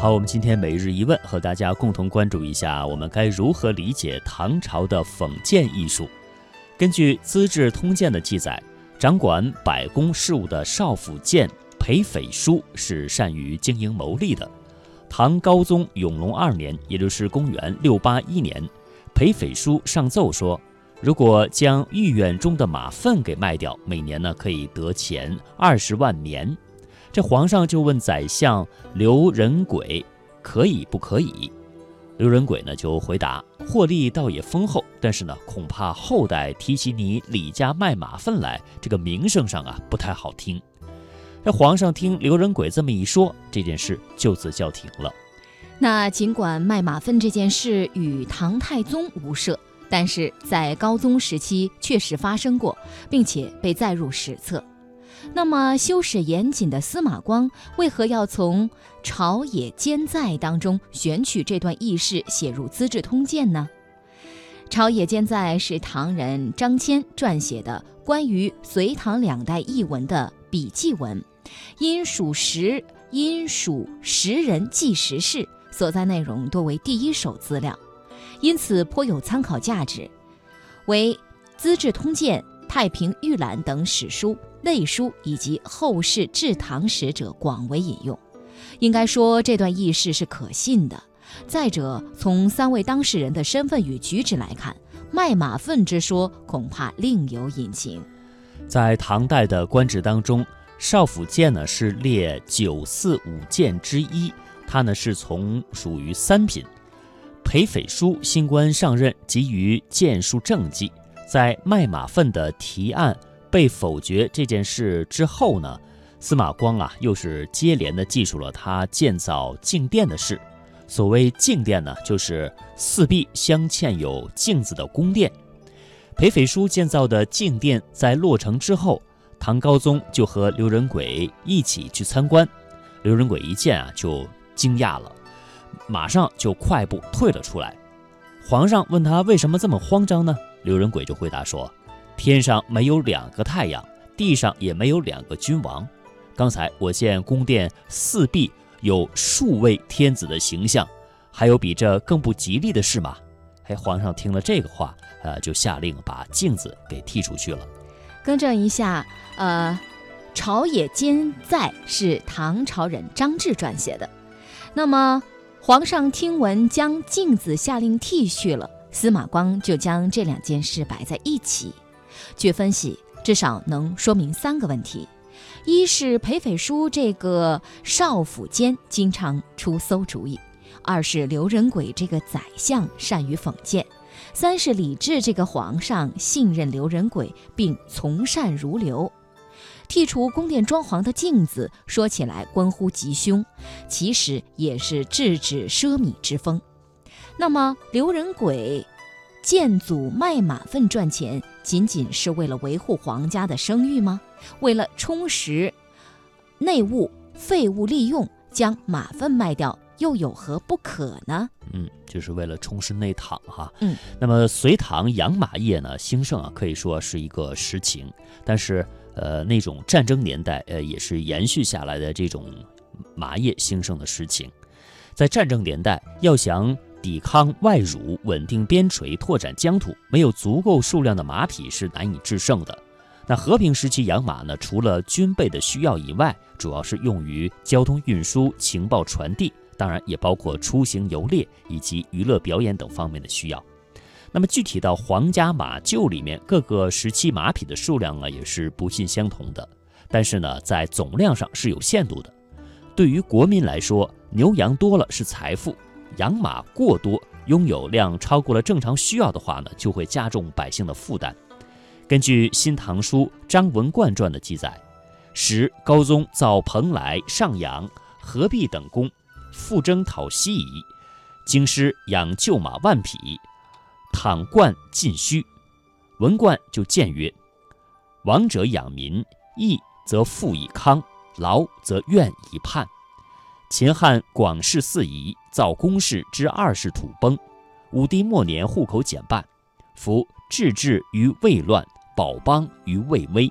好，我们今天每日一问和大家共同关注一下，我们该如何理解唐朝的讽谏艺术？根据《资治通鉴》的记载，掌管百工事务的少府监裴斐书是善于经营谋利的。唐高宗永隆二年，也就是公元六八一年，裴斐书上奏说，如果将御苑中的马粪给卖掉，每年呢可以得钱二十万年。这皇上就问宰相刘仁轨，可以不可以？刘仁轨呢就回答，获利倒也丰厚，但是呢，恐怕后代提起你李家卖马粪来，这个名声上啊不太好听。这皇上听刘仁轨这么一说，这件事就此叫停了。那尽管卖马粪这件事与唐太宗无涉，但是在高宗时期确实发生过，并且被载入史册。那么修史严谨的司马光为何要从《朝野兼在》当中选取这段轶事写入《资治通鉴》呢？《朝野兼在》是唐人张骞撰写的关于隋唐两代译文的笔记文，因属实，因属实人记时事，所在内容多为第一手资料，因此颇有参考价值，为《资治通鉴》《太平御览》等史书。内书以及后世治唐史者广为引用，应该说这段轶事是可信的。再者，从三位当事人的身份与举止来看，卖马粪之说恐怕另有隐情。在唐代的官职当中，少府监呢是列九四五监之一，他呢是从属于三品。裴斐书新官上任，急于建树政绩，在卖马粪的提案。被否决这件事之后呢，司马光啊又是接连的记述了他建造静殿的事。所谓静殿呢，就是四壁镶嵌有镜子的宫殿。裴斐书建造的静殿在落成之后，唐高宗就和刘仁轨一起去参观。刘仁轨一见啊，就惊讶了，马上就快步退了出来。皇上问他为什么这么慌张呢？刘仁轨就回答说。天上没有两个太阳，地上也没有两个君王。刚才我见宫殿四壁有数位天子的形象，还有比这更不吉利的事吗？哎，皇上听了这个话，呃，就下令把镜子给踢出去了。更正一下，呃，《朝野兼在》是唐朝人张志撰写的。那么，皇上听闻将镜子下令剃去了，司马光就将这两件事摆在一起。据分析，至少能说明三个问题：一是裴斐书这个少府监经常出馊主意；二是刘仁轨这个宰相善于讽谏；三是李治这个皇上信任刘仁轨并从善如流。剔除宫殿装潢的镜子，说起来关乎吉凶，其实也是制止奢靡之风。那么刘仁轨。建祖卖马粪赚钱，仅仅是为了维护皇家的声誉吗？为了充实内务废物利用，将马粪卖掉又有何不可呢？嗯，就是为了充实内躺哈。嗯，那么隋唐养马业呢兴盛啊，可以说是一个实情。但是呃，那种战争年代呃，也是延续下来的这种马业兴盛的实情。在战争年代，要想抵抗外辱，稳定边陲，拓展疆土，没有足够数量的马匹是难以制胜的。那和平时期养马呢？除了军备的需要以外，主要是用于交通运输、情报传递，当然也包括出行游猎以及娱乐表演等方面的需要。那么具体到皇家马厩里面，各个时期马匹的数量呢，也是不尽相同的。但是呢，在总量上是有限度的。对于国民来说，牛羊多了是财富。养马过多，拥有量超过了正常需要的话呢，就会加重百姓的负担。根据《新唐书·张文贯传》的记载，时高宗造蓬莱、上阳、合璧等宫，复征讨西夷，京师养厩马万匹，倘冠尽虚。文冠就谏曰：“王者养民，义则富以康，劳则怨以叛。”秦汉广世四夷，造宫室之二世土崩。武帝末年，户口减半。夫治治于未乱，保邦于未危。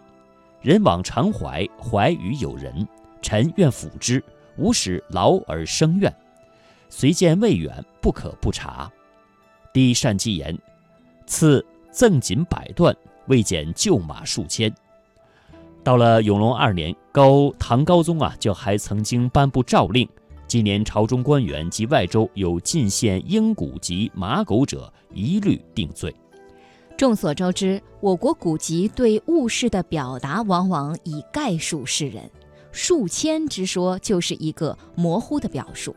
人往常怀，怀于有人。臣愿辅之，无使劳而生怨。虽见未远，不可不察。帝善计言，赐赠锦百段，未减旧马数千。到了永隆二年，高唐高宗啊，就还曾经颁布诏令，今年朝中官员及外州有进献鹰骨及马狗者，一律定罪。众所周知，我国古籍对物事的表达往往以概述示人，数千之说就是一个模糊的表述，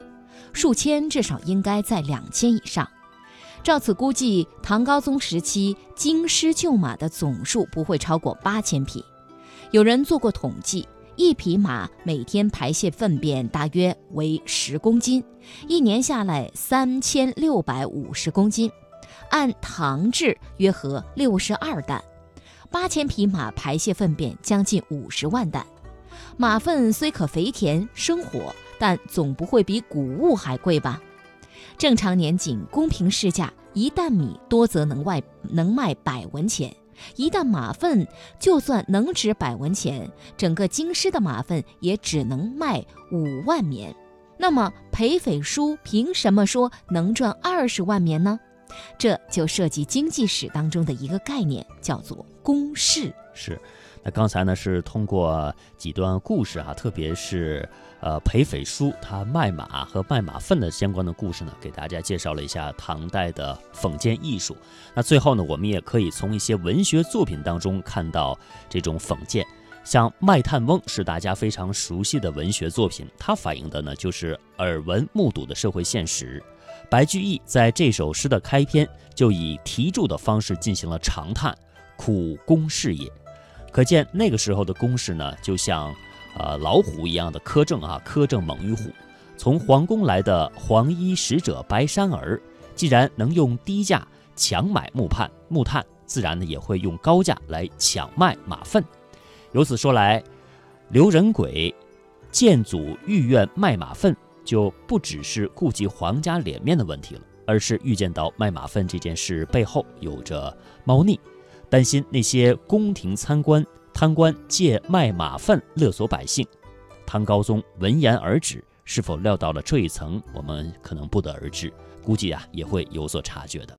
数千至少应该在两千以上。照此估计，唐高宗时期京师旧马的总数不会超过八千匹。有人做过统计，一匹马每天排泄粪便大约为十公斤，一年下来三千六百五十公斤。按唐制约合六十二担，八千匹马排泄粪便将近五十万担。马粪虽可肥田生火，但总不会比谷物还贵吧？正常年景，公平市价，一担米多则能外能卖百文钱，一旦马粪就算能值百文钱，整个京师的马粪也只能卖五万棉。那么裴匪叔凭什么说能赚二十万棉呢？这就涉及经济史当中的一个概念，叫做公式。是，那刚才呢是通过几段故事啊，特别是呃裴匪叔他卖马和卖马粪的相关的故事呢，给大家介绍了一下唐代的讽谏艺术。那最后呢，我们也可以从一些文学作品当中看到这种讽谏，像《卖炭翁》是大家非常熟悉的文学作品，它反映的呢就是耳闻目睹的社会现实。白居易在这首诗的开篇就以题注的方式进行了长叹：“苦公事也。”可见那个时候的公事呢，就像呃老虎一样的苛政啊，苛政猛于虎。从皇宫来的黄衣使者白山儿，既然能用低价强买木炭，木炭自然呢也会用高价来抢卖马粪。由此说来，刘仁轨建祖御苑卖马粪。就不只是顾及皇家脸面的问题了，而是预见到卖马粪这件事背后有着猫腻，担心那些宫廷参官贪官借卖马粪勒索百姓。唐高宗闻言而止，是否料到了这一层，我们可能不得而知，估计啊也会有所察觉的。